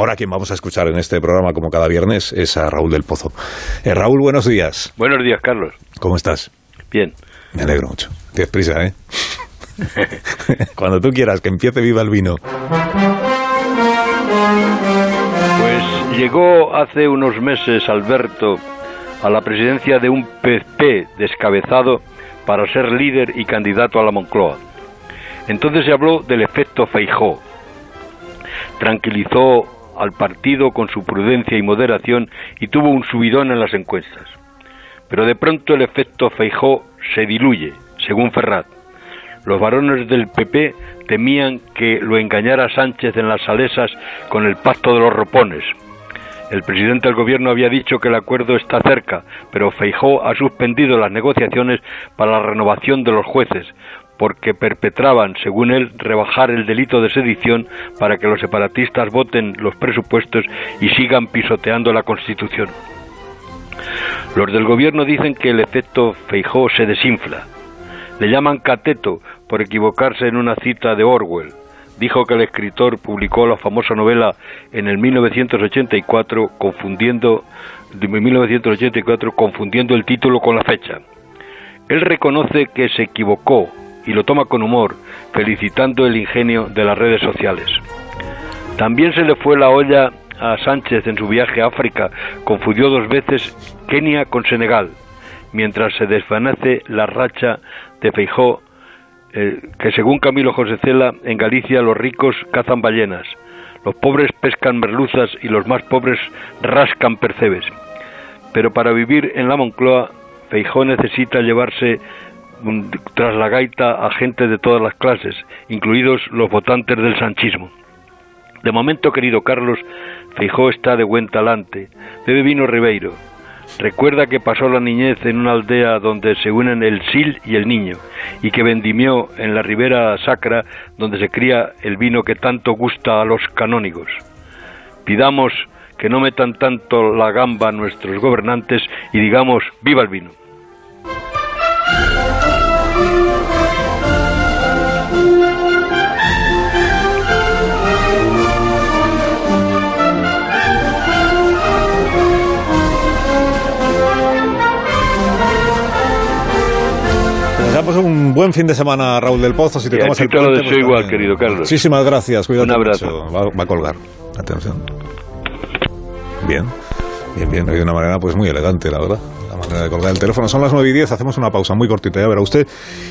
Ahora quien vamos a escuchar en este programa, como cada viernes, es a Raúl del Pozo. Eh, Raúl, buenos días. Buenos días, Carlos. ¿Cómo estás? Bien. Me alegro mucho. Tienes prisa, ¿eh? Cuando tú quieras, que empiece viva el vino. Pues llegó hace unos meses Alberto a la presidencia de un PP descabezado para ser líder y candidato a la Moncloa. Entonces se habló del efecto Feijó. Tranquilizó al partido con su prudencia y moderación y tuvo un subidón en las encuestas. Pero de pronto el efecto Feijó se diluye, según Ferrat. Los varones del PP temían que lo engañara Sánchez en las salesas con el pacto de los ropones. El presidente del gobierno había dicho que el acuerdo está cerca, pero Feijó ha suspendido las negociaciones para la renovación de los jueces, porque perpetraban, según él, rebajar el delito de sedición para que los separatistas voten los presupuestos y sigan pisoteando la Constitución. Los del gobierno dicen que el efecto Feijó se desinfla. Le llaman cateto por equivocarse en una cita de Orwell. Dijo que el escritor publicó la famosa novela en el 1984 confundiendo de 1984 confundiendo el título con la fecha. Él reconoce que se equivocó y lo toma con humor, felicitando el ingenio de las redes sociales. También se le fue la olla a Sánchez en su viaje a África, confundió dos veces Kenia con Senegal, mientras se desvanece la racha de Feijó, eh, que según Camilo José Cela, en Galicia los ricos cazan ballenas, los pobres pescan merluzas y los más pobres rascan percebes. Pero para vivir en la Moncloa, Feijó necesita llevarse tras la gaita a gente de todas las clases, incluidos los votantes del sanchismo. De momento, querido Carlos, Feijó está de buen talante. Bebe vino Ribeiro. Recuerda que pasó la niñez en una aldea donde se unen el sil y el niño, y que vendimió en la ribera sacra donde se cría el vino que tanto gusta a los canónigos. Pidamos que no metan tanto la gamba nuestros gobernantes y digamos viva el vino. Te un buen fin de semana, Raúl del Pozo. Si te tomas el te lo deseo igual, querido Carlos. Muchísimas gracias. Cuídate Un abrazo. mucho. Va, va a colgar. Atención. Bien. Bien, bien. De una manera pues muy elegante, la verdad. La manera de colgar el teléfono. Son las 9 y 10. Hacemos una pausa muy cortita, ya verá usted.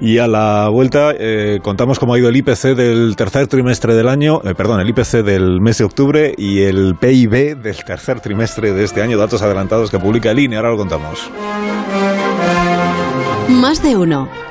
Y a la vuelta eh, contamos cómo ha ido el IPC del tercer trimestre del año. eh, perdón, el IPC del mes de octubre y el PIB del tercer trimestre de este año. Datos adelantados que publica el INE. Ahora lo contamos. Más de uno.